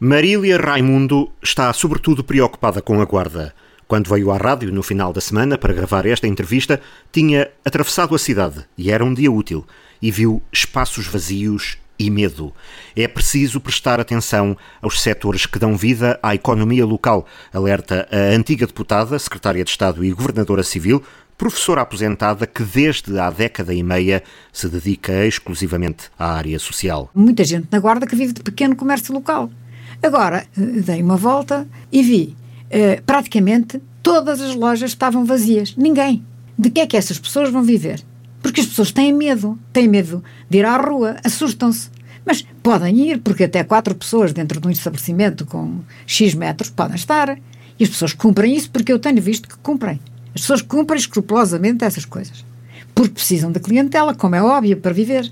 Marília Raimundo está sobretudo preocupada com a guarda. Quando veio à rádio no final da semana para gravar esta entrevista, tinha atravessado a cidade e era um dia útil e viu espaços vazios e medo. É preciso prestar atenção aos setores que dão vida à economia local, alerta a antiga deputada, secretária de Estado e governadora civil, professora aposentada que desde há década e meia se dedica exclusivamente à área social. Muita gente na Guarda que vive de pequeno comércio local. Agora, eh, dei uma volta e vi, eh, praticamente todas as lojas estavam vazias. Ninguém. De que é que essas pessoas vão viver? Porque as pessoas têm medo. Têm medo de ir à rua, assustam-se. Mas podem ir, porque até quatro pessoas dentro de um estabelecimento com X metros podem estar. E as pessoas cumprem isso porque eu tenho visto que cumprem. As pessoas cumprem escrupulosamente essas coisas. Porque precisam da clientela, como é óbvio, para viver.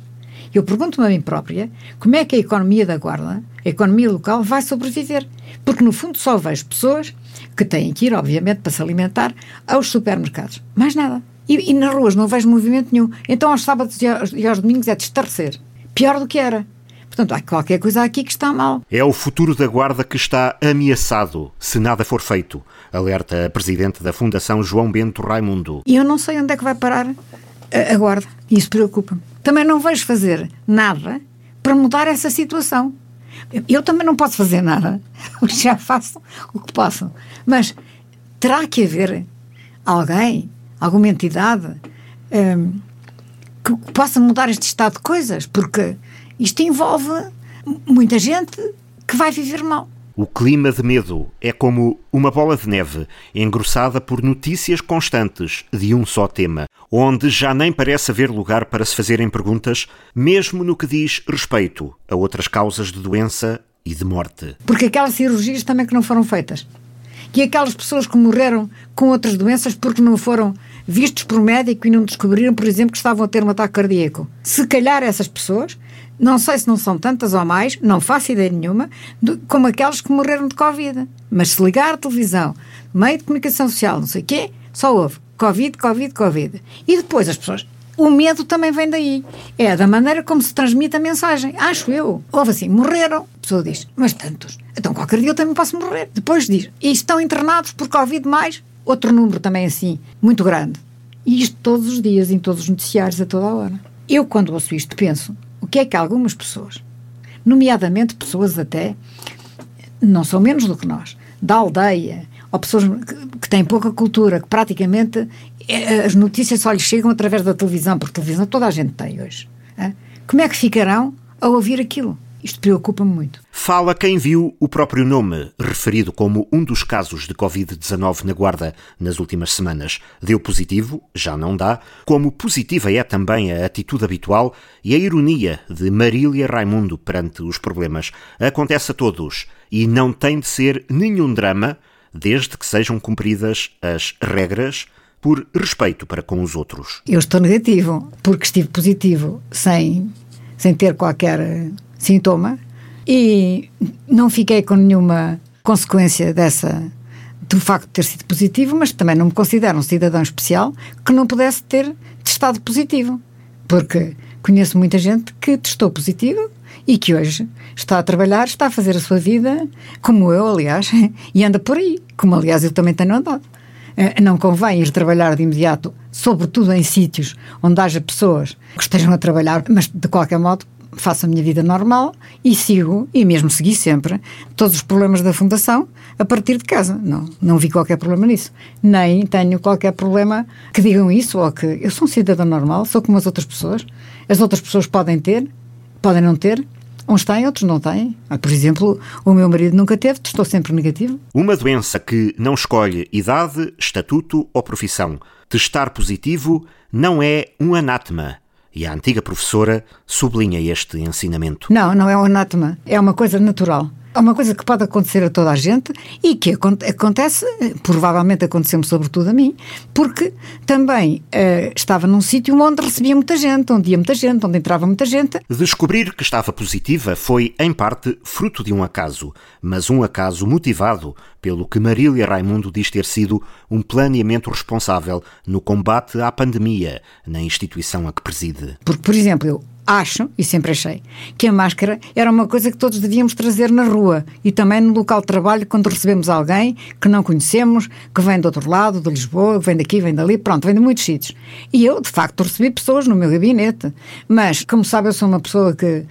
Eu pergunto-me a mim própria como é que a economia da Guarda, a economia local, vai sobreviver. Porque, no fundo, só vejo pessoas que têm que ir, obviamente, para se alimentar aos supermercados. Mais nada. E, e nas ruas não vejo movimento nenhum. Então, aos sábados e aos, e aos domingos é de estarrecer. Pior do que era. Portanto, há qualquer coisa aqui que está mal. É o futuro da Guarda que está ameaçado, se nada for feito, alerta a presidente da Fundação João Bento Raimundo. E eu não sei onde é que vai parar a, a Guarda. Isso preocupa-me também não vejo fazer nada para mudar essa situação. Eu também não posso fazer nada, já faço o que posso. Mas terá que haver alguém, alguma entidade, um, que possa mudar este estado de coisas, porque isto envolve muita gente que vai viver mal. O clima de medo é como uma bola de neve engrossada por notícias constantes de um só tema, onde já nem parece haver lugar para se fazerem perguntas, mesmo no que diz respeito a outras causas de doença e de morte. Porque aquelas cirurgias também que não foram feitas. E aquelas pessoas que morreram com outras doenças porque não foram vistos por médico e não descobriram, por exemplo, que estavam a ter um ataque cardíaco. Se calhar essas pessoas não sei se não são tantas ou mais, não faço ideia nenhuma, do, como aqueles que morreram de Covid. Mas se ligar a televisão, meio de comunicação social, não sei o quê, só houve Covid, Covid, Covid. E depois as pessoas. O medo também vem daí. É da maneira como se transmite a mensagem. Acho eu. Houve assim, morreram. A pessoa diz, mas tantos. Então qualquer dia eu também posso morrer. Depois diz, e estão internados por Covid mais outro número também assim, muito grande. E isto todos os dias, em todos os noticiários, a toda a hora. Eu, quando ouço isto, penso, o que é que algumas pessoas, nomeadamente pessoas até, não são menos do que nós, da aldeia, ou pessoas que, que têm pouca cultura, que praticamente é, as notícias só lhes chegam através da televisão, porque televisão toda a gente tem hoje. É? Como é que ficarão a ouvir aquilo? Isto preocupa-me muito. Fala quem viu o próprio nome, referido como um dos casos de Covid-19 na Guarda nas últimas semanas. Deu positivo, já não dá, como positiva é também a atitude habitual e a ironia de Marília Raimundo perante os problemas. Acontece a todos e não tem de ser nenhum drama, desde que sejam cumpridas as regras por respeito para com os outros. Eu estou negativo, porque estive positivo sem, sem ter qualquer sintoma e não fiquei com nenhuma consequência dessa do facto de ter sido positivo, mas também não me considero um cidadão especial que não pudesse ter testado positivo, porque conheço muita gente que testou positivo e que hoje está a trabalhar, está a fazer a sua vida, como eu, aliás, e anda por aí, como aliás eu também tenho andado. Eh, não convém ir trabalhar de imediato, sobretudo em sítios onde haja pessoas que estejam a trabalhar, mas de qualquer modo faço a minha vida normal e sigo, e mesmo segui sempre, todos os problemas da Fundação a partir de casa. Não, não vi qualquer problema nisso. Nem tenho qualquer problema que digam isso ou que eu sou um cidadão normal, sou como as outras pessoas. As outras pessoas podem ter, podem não ter. Uns têm, outros não têm. Ah, por exemplo, o meu marido nunca teve, estou sempre negativo. Uma doença que não escolhe idade, estatuto ou profissão. Testar positivo não é um anátema e a antiga professora sublinha este ensinamento. Não, não é um anátema, é uma coisa natural. É uma coisa que pode acontecer a toda a gente e que acontece, provavelmente aconteceu-me sobretudo a mim, porque também uh, estava num sítio onde recebia muita gente, onde ia muita gente, onde entrava muita gente. Descobrir que estava positiva foi, em parte, fruto de um acaso, mas um acaso motivado pelo que Marília Raimundo diz ter sido um planeamento responsável no combate à pandemia na instituição a que preside. Porque, por exemplo, eu acho, e sempre achei, que a máscara era uma coisa que todos devíamos trazer na rua e também no local de trabalho quando recebemos alguém que não conhecemos, que vem do outro lado, de Lisboa, vem daqui, vem dali, pronto, vem de muitos sítios. E eu, de facto, recebi pessoas no meu gabinete, mas, como sabe, eu sou uma pessoa que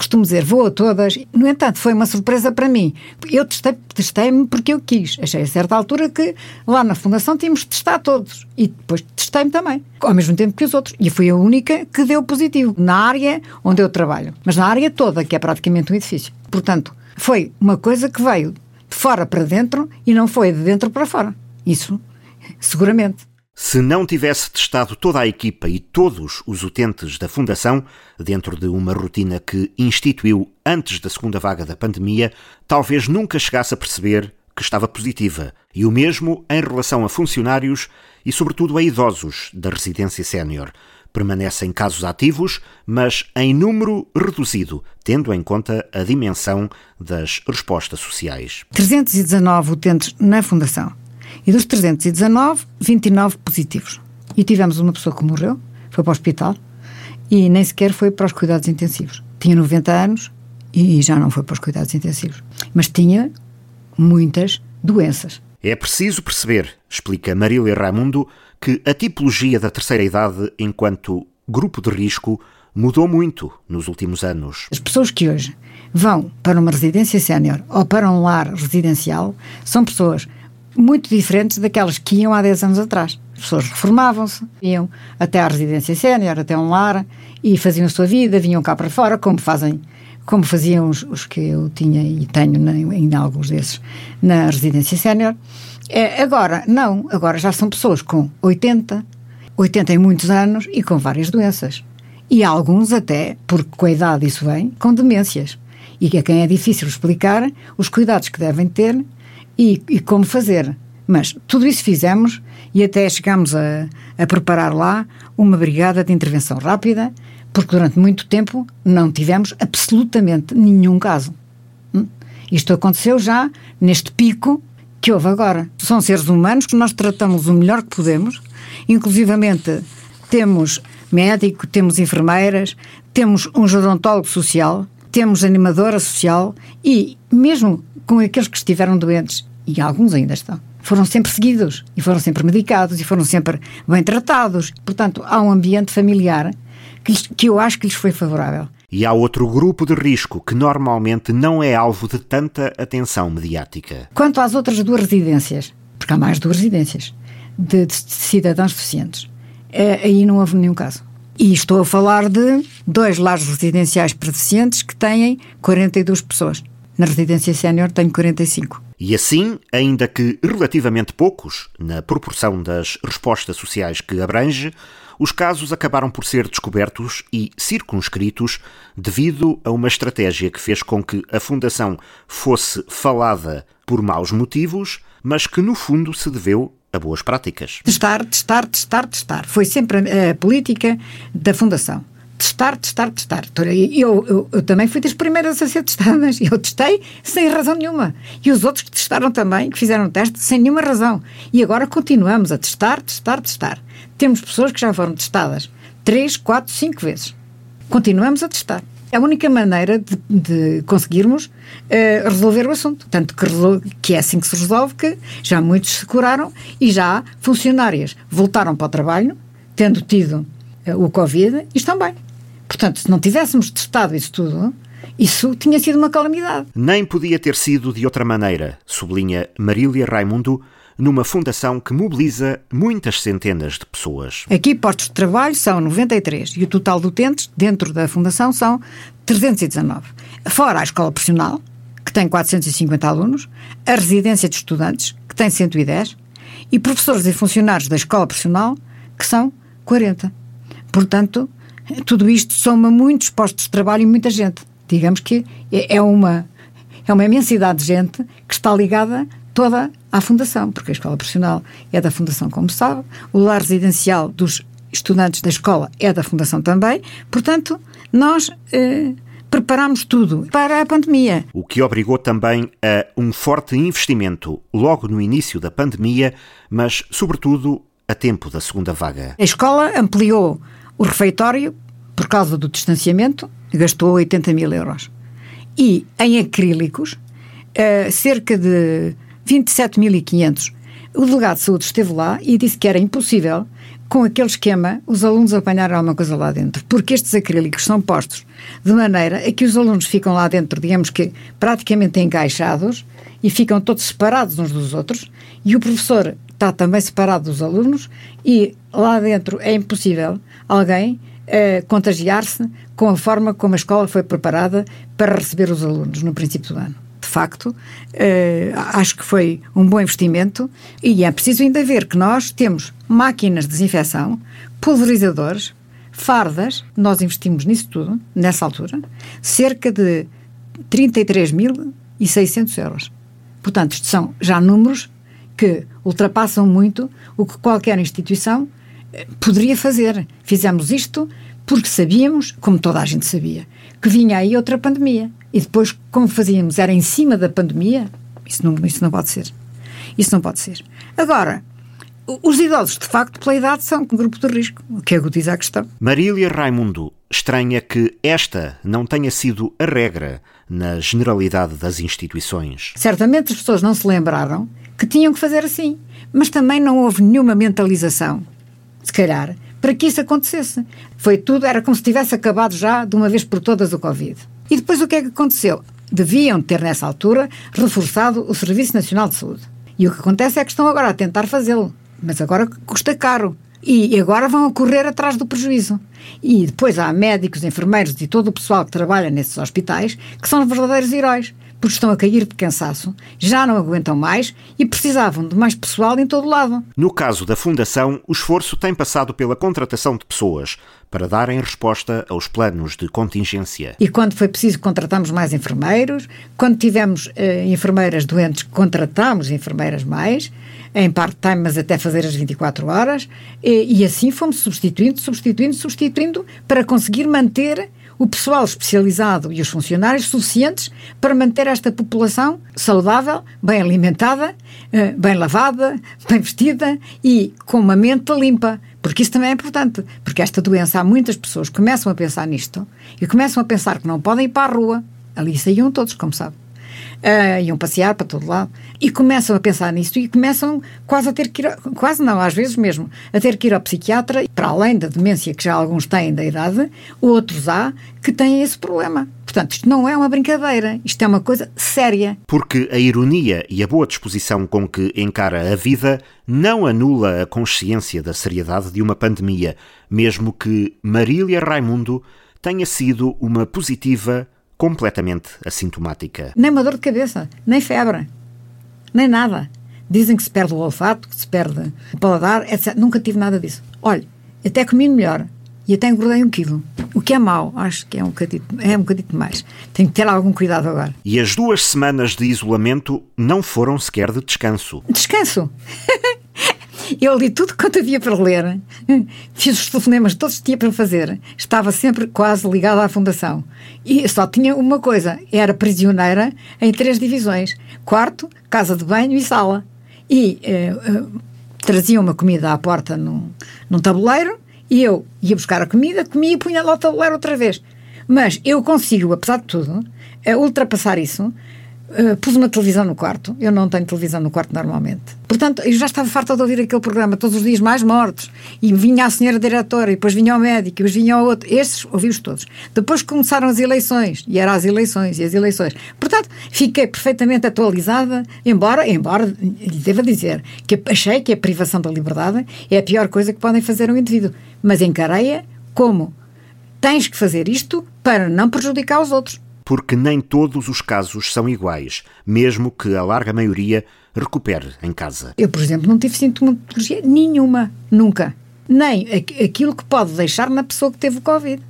costumo dizer, vou a todas. No entanto, foi uma surpresa para mim. Eu testei-me testei porque eu quis. Achei a certa altura que lá na Fundação tínhamos de testar todos. E depois testei-me também, ao mesmo tempo que os outros. E fui a única que deu positivo, na área onde eu trabalho. Mas na área toda, que é praticamente um edifício. Portanto, foi uma coisa que veio de fora para dentro e não foi de dentro para fora. Isso, seguramente. Se não tivesse testado toda a equipa e todos os utentes da Fundação, dentro de uma rotina que instituiu antes da segunda vaga da pandemia, talvez nunca chegasse a perceber que estava positiva. E o mesmo em relação a funcionários e, sobretudo, a idosos da residência sénior. Permanecem casos ativos, mas em número reduzido, tendo em conta a dimensão das respostas sociais. 319 utentes na Fundação e dos 319, 29 positivos. E tivemos uma pessoa que morreu, foi para o hospital e nem sequer foi para os cuidados intensivos. Tinha 90 anos e já não foi para os cuidados intensivos. Mas tinha muitas doenças. É preciso perceber, explica Marília Raimundo, que a tipologia da terceira idade enquanto grupo de risco mudou muito nos últimos anos. As pessoas que hoje vão para uma residência sénior ou para um lar residencial são pessoas muito diferentes daquelas que iam há 10 anos atrás. As pessoas reformavam-se, iam até à residência sénior, até um lar, e faziam a sua vida, vinham cá para fora, como fazem como faziam os, os que eu tinha e tenho ainda alguns desses na residência sénior. É, agora, não, agora já são pessoas com 80, 80 e muitos anos e com várias doenças. E alguns até, porque com a idade isso vem, com demências. E a quem é difícil explicar os cuidados que devem ter e, e como fazer. Mas tudo isso fizemos e até chegámos a, a, preparar lá uma brigada de intervenção rápida, porque durante muito tempo não tivemos absolutamente nenhum caso. Hum? Isto aconteceu já neste pico que houve agora. São seres humanos que nós tratamos o melhor que podemos, inclusivamente temos médico, temos enfermeiras, temos um gerontólogo social, temos animadora social e mesmo com aqueles que estiveram doentes e alguns ainda estão, foram sempre seguidos e foram sempre medicados e foram sempre bem tratados. Portanto, há um ambiente familiar que, lhes, que eu acho que lhes foi favorável. E há outro grupo de risco que normalmente não é alvo de tanta atenção mediática. Quanto às outras duas residências, porque há mais duas residências de, de cidadãos deficientes, é, aí não houve nenhum caso. E estou a falar de dois lares residenciais para deficientes que têm 42 pessoas. Na residência sénior tenho 45. E assim, ainda que relativamente poucos, na proporção das respostas sociais que abrange, os casos acabaram por ser descobertos e circunscritos devido a uma estratégia que fez com que a Fundação fosse falada por maus motivos, mas que no fundo se deveu a boas práticas. Testar, testar, testar, testar. Foi sempre a, a política da Fundação testar, testar, testar. Eu, eu, eu, também fui das primeiras a ser testadas. Eu testei sem razão nenhuma. E os outros que testaram também, que fizeram o teste, sem nenhuma razão. E agora continuamos a testar, testar, testar. Temos pessoas que já foram testadas três, quatro, cinco vezes. Continuamos a testar. É a única maneira de, de conseguirmos uh, resolver o assunto. Tanto que, que, é assim que se resolve que já muitos se curaram e já funcionárias voltaram para o trabalho, tendo tido uh, o Covid, e estão bem. Portanto, se não tivéssemos testado isso tudo, isso tinha sido uma calamidade. Nem podia ter sido de outra maneira, sublinha Marília Raimundo, numa fundação que mobiliza muitas centenas de pessoas. Aqui, postos de trabalho são 93 e o total de utentes dentro da fundação são 319. Fora a escola profissional, que tem 450 alunos, a residência de estudantes, que tem 110, e professores e funcionários da escola profissional, que são 40. Portanto, tudo isto soma muitos postos de trabalho e muita gente. Digamos que é uma, é uma imensidade de gente que está ligada toda à Fundação, porque a escola profissional é da Fundação, como sabe, o lar residencial dos estudantes da escola é da Fundação também, portanto, nós eh, preparamos tudo para a pandemia. O que obrigou também a um forte investimento logo no início da pandemia, mas, sobretudo, a tempo da segunda vaga. A escola ampliou o refeitório por causa do distanciamento, gastou 80 mil euros. E em acrílicos, uh, cerca de 27.500. O delegado de saúde esteve lá e disse que era impossível, com aquele esquema, os alunos apanharem alguma coisa lá dentro, porque estes acrílicos são postos de maneira a que os alunos ficam lá dentro, digamos que praticamente encaixados e ficam todos separados uns dos outros, e o professor está também separado dos alunos, e lá dentro é impossível alguém uh, contagiar-se com a forma como a escola foi preparada para receber os alunos no princípio do ano de facto, uh, acho que foi um bom investimento e é preciso ainda ver que nós temos máquinas de desinfecção, pulverizadores, fardas, nós investimos nisso tudo, nessa altura, cerca de 33.600 euros. Portanto, isto são já números que ultrapassam muito o que qualquer instituição poderia fazer. Fizemos isto porque sabíamos, como toda a gente sabia, que vinha aí outra pandemia. E depois, como fazíamos, era em cima da pandemia, isso não, isso não pode ser. Isso não pode ser. Agora, os idosos, de facto, pela idade, são um grupo de risco, o que agudiza a questão. Marília Raimundo estranha que esta não tenha sido a regra na generalidade das instituições. Certamente as pessoas não se lembraram que tinham que fazer assim, mas também não houve nenhuma mentalização, se calhar, para que isso acontecesse. Foi tudo, era como se tivesse acabado já de uma vez por todas o Covid. E depois o que é que aconteceu? Deviam ter, nessa altura, reforçado o Serviço Nacional de Saúde. E o que acontece é que estão agora a tentar fazê-lo, mas agora custa caro. E agora vão correr atrás do prejuízo. E depois há médicos, enfermeiros e todo o pessoal que trabalha nesses hospitais que são verdadeiros heróis porque estão a cair de cansaço, já não aguentam mais e precisavam de mais pessoal em todo lado. No caso da Fundação, o esforço tem passado pela contratação de pessoas para darem resposta aos planos de contingência. E quando foi preciso, contratamos mais enfermeiros. Quando tivemos eh, enfermeiras doentes, contratamos enfermeiras mais, em part-time, mas até fazer as 24 horas. E, e assim fomos substituindo, substituindo, substituindo para conseguir manter o pessoal especializado e os funcionários suficientes para manter esta população saudável, bem alimentada, eh, bem lavada, bem vestida e com uma mente limpa. Porque isso também é importante, porque esta doença, há muitas pessoas que começam a pensar nisto e começam a pensar que não podem ir para a rua. Ali saíam todos, como sabe uh, iam passear para todo lado e começam a pensar nisso e começam quase a ter que ir, quase não, às vezes mesmo, a ter que ir ao psiquiatra, para além da demência que já alguns têm da idade, outros há que têm esse problema. Portanto, isto não é uma brincadeira, isto é uma coisa séria. Porque a ironia e a boa disposição com que encara a vida não anula a consciência da seriedade de uma pandemia, mesmo que Marília Raimundo tenha sido uma positiva completamente assintomática. Nem uma dor de cabeça, nem febre, nem nada. Dizem que se perde o olfato, que se perde o paladar, etc. Nunca tive nada disso. Olha, até comi melhor e até engordei um quilo. O que é mau, acho que é um bocadinho, é um bocadinho mais. Tenho que ter algum cuidado agora. E as duas semanas de isolamento não foram sequer de descanso. Descanso? Eu li tudo quanto havia para ler, fiz os telefonemas todos que tinha para fazer, estava sempre quase ligada à Fundação. E só tinha uma coisa: era prisioneira em três divisões: quarto, casa de banho e sala. E eh, eh, traziam uma comida à porta num, num tabuleiro e eu ia buscar a comida, comia e punha lá o tabuleiro outra vez. Mas eu consigo, apesar de tudo, eh, ultrapassar isso Uh, pus uma televisão no quarto. Eu não tenho televisão no quarto normalmente. Portanto, eu já estava farta de ouvir aquele programa todos os dias mais mortos. E vinha a senhora diretora, e depois vinha o médico, e depois vinha o outro. Esses ouvi-os todos. Depois começaram as eleições, e eram as eleições, e as eleições. Portanto, fiquei perfeitamente atualizada, embora, embora, devo dizer, que achei que a privação da liberdade é a pior coisa que podem fazer um indivíduo. Mas encarei-a como tens que fazer isto para não prejudicar os outros porque nem todos os casos são iguais, mesmo que a larga maioria recupere em casa. Eu, por exemplo, não tive sintomatologia nenhuma, nunca. Nem aquilo que pode deixar na pessoa que teve o Covid.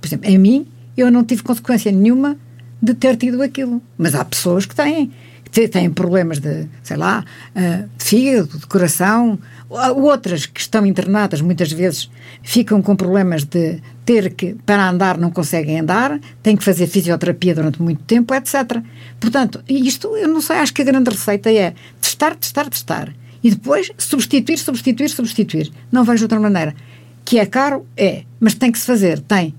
Por exemplo, em mim, eu não tive consequência nenhuma de ter tido aquilo. Mas há pessoas que têm têm problemas de, sei lá, eh, de fígado, de coração, outras que estão internadas muitas vezes ficam com problemas de ter que, para andar, não conseguem andar, têm que fazer fisioterapia durante muito tempo, etc. Portanto, isto, eu não sei, acho que a grande receita é testar, testar, testar. E depois substituir, substituir, substituir. Não vejo outra maneira. Que é caro? É. Mas tem que se fazer. Tem.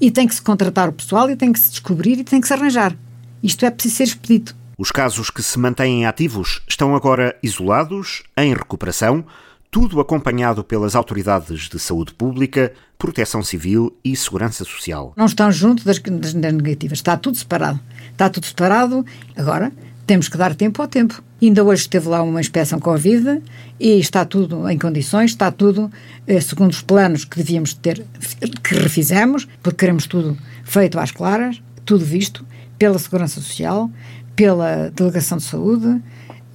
E tem que se contratar o pessoal e tem que se descobrir e tem que se arranjar. Isto é preciso ser expedito. Os casos que se mantêm ativos estão agora isolados, em recuperação, tudo acompanhado pelas autoridades de saúde pública, proteção civil e segurança social. Não estão junto das, das negativas, está tudo separado. Está tudo separado. Agora, temos que dar tempo ao tempo. Ainda hoje esteve lá uma inspeção Covid e está tudo em condições, está tudo eh, segundo os planos que devíamos ter, que refizemos, porque queremos tudo feito às claras, tudo visto pela Segurança Social, pela Delegação de Saúde,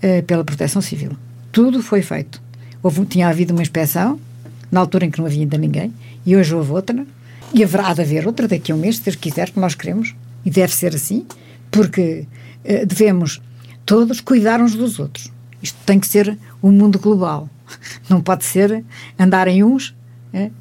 eh, pela Proteção Civil. Tudo foi feito. Houve, tinha havido uma inspeção, na altura em que não havia ainda ninguém, e hoje houve outra, e haverá de haver outra daqui a um mês, se Deus quiser, que nós queremos, e deve ser assim, porque eh, devemos todos cuidar uns dos outros. Isto tem que ser um mundo global. Não pode ser andarem uns é,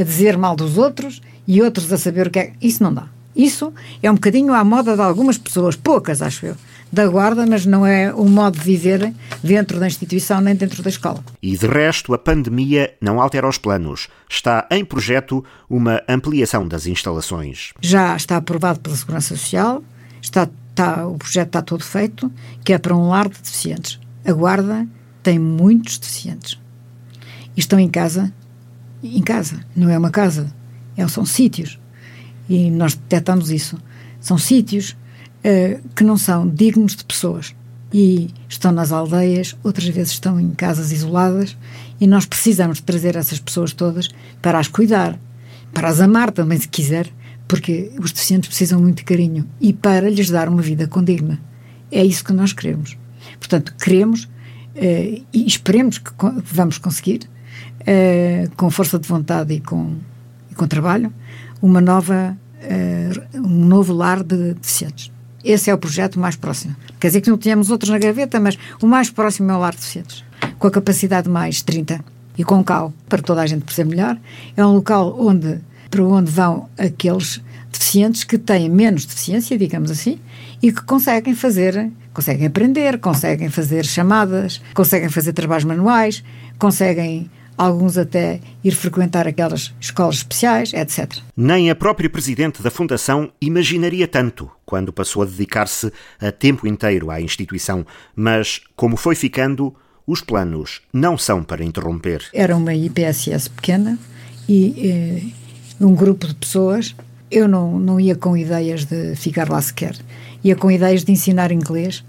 a dizer mal dos outros e outros a saber o que é. Isso não dá. Isso é um bocadinho à moda de algumas pessoas, poucas, acho eu, da guarda, mas não é o modo de viver dentro da instituição nem dentro da escola. E de resto, a pandemia não altera os planos. Está em projeto uma ampliação das instalações. Já está aprovado pela Segurança Social, está, está, o projeto está todo feito, que é para um lar de deficientes. A guarda tem muitos deficientes. E estão em casa, em casa, não é uma casa, é, são sítios e nós detectamos isso. São sítios uh, que não são dignos de pessoas e estão nas aldeias, outras vezes estão em casas isoladas e nós precisamos trazer essas pessoas todas para as cuidar, para as amar também, se quiser, porque os deficientes precisam muito de carinho e para lhes dar uma vida condigna. É isso que nós queremos. Portanto, queremos uh, e esperemos que vamos conseguir, uh, com força de vontade e com, e com trabalho, uma nova, uh, um novo lar de deficientes. Esse é o projeto mais próximo. Quer dizer que não tínhamos outros na gaveta, mas o mais próximo é o lar de deficientes. Com a capacidade mais 30 e com cal, para toda a gente perceber melhor, é um local onde, para onde vão aqueles deficientes que têm menos deficiência, digamos assim, e que conseguem fazer, conseguem aprender, conseguem fazer chamadas, conseguem fazer trabalhos manuais, conseguem alguns até ir frequentar aquelas escolas especiais, etc. Nem a própria presidente da Fundação imaginaria tanto quando passou a dedicar-se a tempo inteiro à instituição, mas como foi ficando, os planos não são para interromper. Era uma IPSS pequena e eh, um grupo de pessoas. Eu não, não ia com ideias de ficar lá sequer. Ia com ideias de ensinar inglês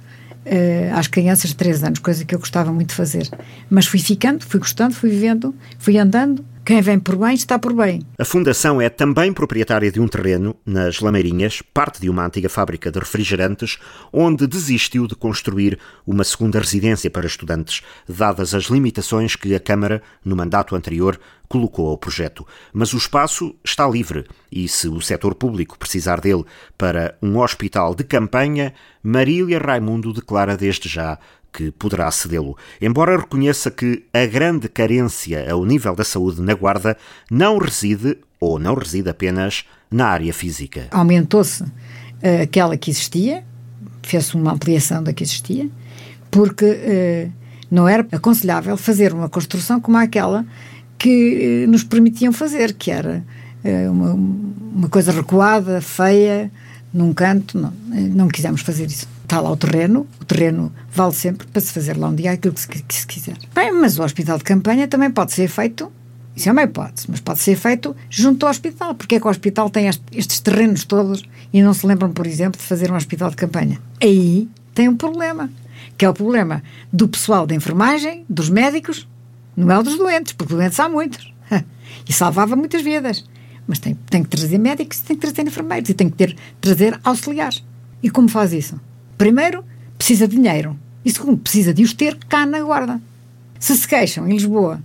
uh, às crianças de 3 anos, coisa que eu gostava muito de fazer. Mas fui ficando, fui gostando, fui vivendo, fui andando. Quem vem por bem está por bem. A Fundação é também proprietária de um terreno nas Lameirinhas, parte de uma antiga fábrica de refrigerantes, onde desistiu de construir uma segunda residência para estudantes, dadas as limitações que a Câmara, no mandato anterior, colocou ao projeto. Mas o espaço está livre e, se o setor público precisar dele para um hospital de campanha, Marília Raimundo declara desde já que poderá cedê-lo, embora reconheça que a grande carência ao nível da saúde na Guarda não reside, ou não reside apenas, na área física. Aumentou-se uh, aquela que existia, fez-se uma ampliação da que existia, porque uh, não era aconselhável fazer uma construção como aquela que eh, nos permitiam fazer, que era uma, uma coisa recuada, feia, num canto, não, não quisemos fazer isso. Está lá o terreno, o terreno vale sempre para se fazer lá um dia aquilo que se, que se quiser. Bem, mas o hospital de campanha também pode ser feito, isso é uma hipótese, mas pode ser feito junto ao hospital, porque é que o hospital tem estes terrenos todos e não se lembram, por exemplo, de fazer um hospital de campanha. Aí tem um problema, que é o problema do pessoal da enfermagem, dos médicos não é o dos doentes, porque doentes há muitos. e salvava muitas vidas. Mas tem, tem que trazer médicos tem que trazer enfermeiros e tem que ter, trazer auxiliares. E como faz isso? Primeiro, precisa de dinheiro. E segundo, precisa de os ter cá na guarda. Se se queixam em Lisboa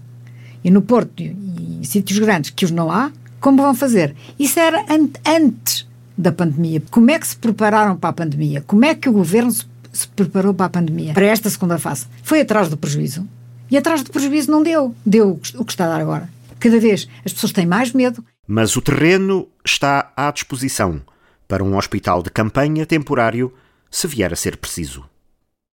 e no Porto e em sítios grandes que os não há, como vão fazer? Isso era an antes da pandemia. Como é que se prepararam para a pandemia? Como é que o governo se, se preparou para a pandemia? Para esta segunda fase? Foi atrás do prejuízo? E atrás do prejuízo não deu. Deu o que está a dar agora. Cada vez as pessoas têm mais medo. Mas o terreno está à disposição para um hospital de campanha temporário, se vier a ser preciso.